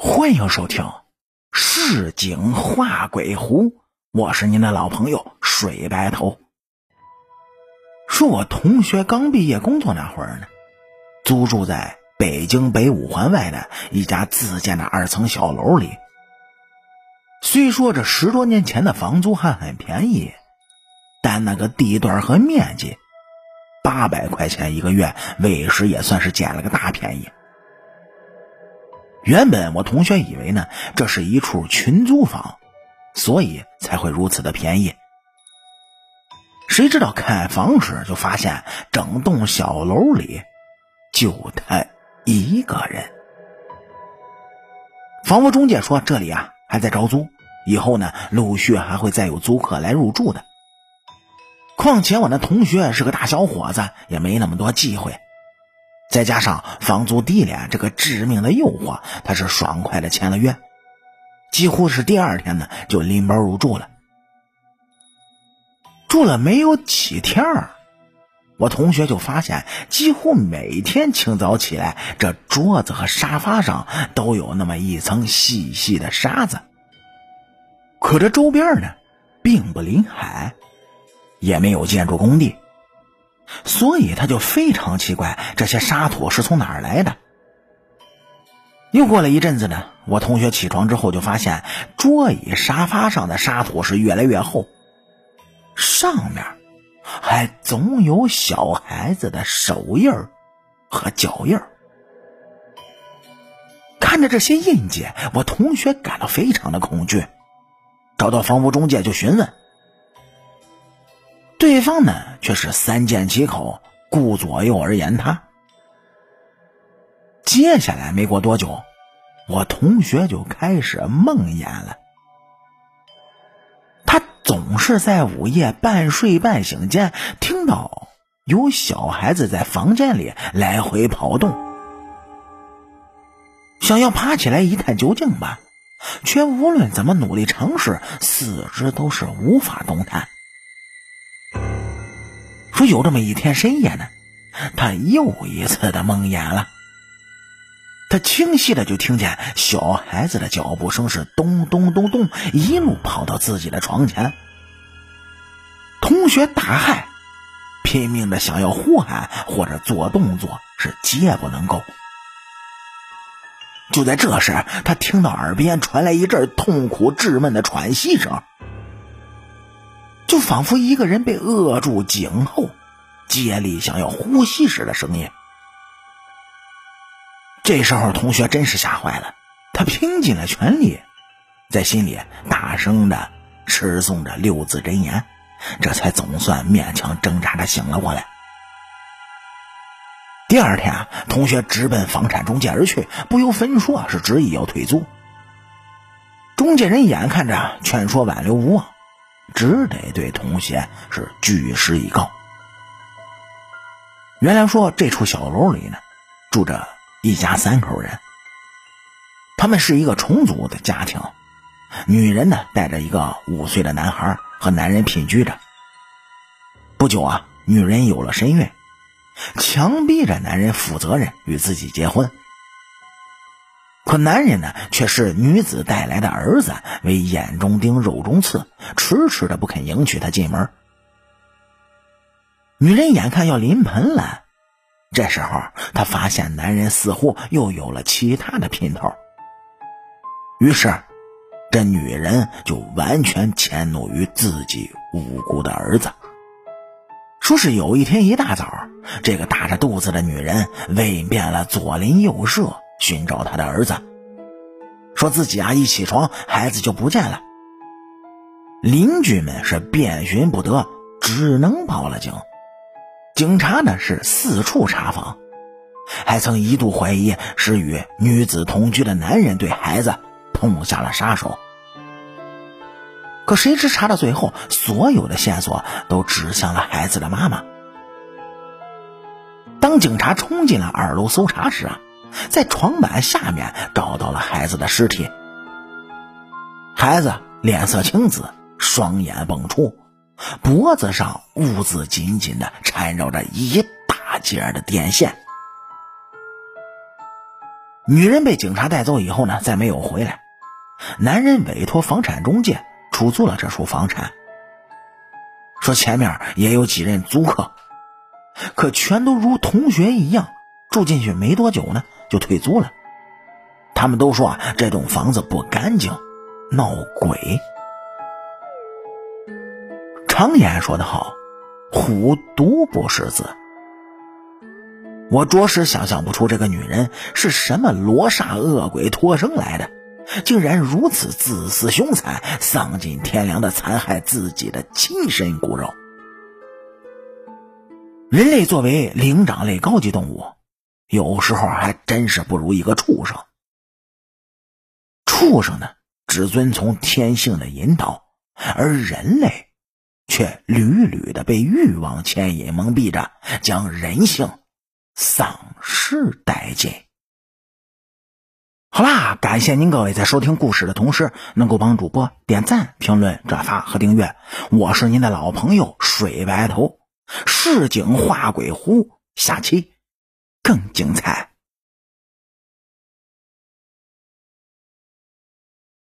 欢迎收听《市井画鬼狐》，我是您的老朋友水白头。说我同学刚毕业工作那会儿呢，租住在北京北五环外的一家自建的二层小楼里。虽说这十多年前的房租还很便宜，但那个地段和面积，八百块钱一个月，委实也算是捡了个大便宜。原本我同学以为呢，这是一处群租房，所以才会如此的便宜。谁知道看房时就发现整栋小楼里就他一个人。房屋中介说这里啊还在招租，以后呢陆续还会再有租客来入住的。况且我那同学是个大小伙子，也没那么多忌讳。再加上房租低廉这个致命的诱惑，他是爽快的签了约，几乎是第二天呢就拎包入住了。住了没有几天我同学就发现，几乎每天清早起来，这桌子和沙发上都有那么一层细细的沙子。可这周边呢，并不临海，也没有建筑工地。所以他就非常奇怪，这些沙土是从哪儿来的。又过了一阵子呢，我同学起床之后就发现桌椅、沙发上的沙土是越来越厚，上面还总有小孩子的手印和脚印。看着这些印记，我同学感到非常的恐惧，找到房屋中介就询问。对方呢，却是三缄其口，顾左右而言他。接下来没过多久，我同学就开始梦魇了。他总是在午夜半睡半醒间，听到有小孩子在房间里来回跑动，想要爬起来一探究竟吧，却无论怎么努力尝试，四肢都是无法动弹。说有这么一天深夜呢，他又一次的梦魇了。他清晰的就听见小孩子的脚步声是咚咚咚咚，一路跑到自己的床前。同学大骇，拼命的想要呼喊或者做动作，是皆不能够。就在这时，他听到耳边传来一阵痛苦质问的喘息声。仿佛一个人被扼住颈后，竭力想要呼吸时的声音。这时候，同学真是吓坏了，他拼尽了全力，在心里大声的持诵着六字真言，这才总算勉强挣扎着醒了过来。第二天啊，同学直奔房产中介而去，不由分说是执意要退租。中介人眼看着劝说挽留无望。只得对同学是据实以告。原来说这处小楼里呢，住着一家三口人。他们是一个重组的家庭，女人呢带着一个五岁的男孩和男人品居着。不久啊，女人有了身孕，强逼着男人负责任与自己结婚。可男人呢，却视女子带来的儿子为眼中钉、肉中刺，迟迟的不肯迎娶她进门。女人眼看要临盆了，这时候她发现男人似乎又有了其他的姘头，于是这女人就完全迁怒于自己无辜的儿子。说是有一天一大早，这个大着肚子的女人问遍了左邻右舍。寻找他的儿子，说自己啊一起床孩子就不见了。邻居们是遍寻不得，只能报了警。警察呢是四处查访，还曾一度怀疑是与女子同居的男人对孩子痛下了杀手。可谁知查到最后，所有的线索都指向了孩子的妈妈。当警察冲进了二楼搜查时啊。在床板下面找到了孩子的尸体。孩子脸色青紫，双眼迸出，脖子上兀自紧紧的缠绕着一大截的电线。女人被警察带走以后呢，再没有回来。男人委托房产中介出租了这处房产，说前面也有几任租客，可全都如同学一样，住进去没多久呢就退租了。他们都说啊这栋房子不干净，闹鬼。常言说得好，虎毒不食子。我着实想象不出这个女人是什么罗刹恶鬼托生来的，竟然如此自私凶残、丧尽天良的残害自己的亲生骨肉。人类作为灵长类高级动物，有时候还真是不如一个畜生。畜生呢，只遵从天性的引导，而人类。却屡屡的被欲望牵引蒙蔽着，将人性丧失殆尽。好啦，感谢您各位在收听故事的同时，能够帮主播点赞、评论、转发和订阅。我是您的老朋友水白头，市井画鬼狐，下期更精彩。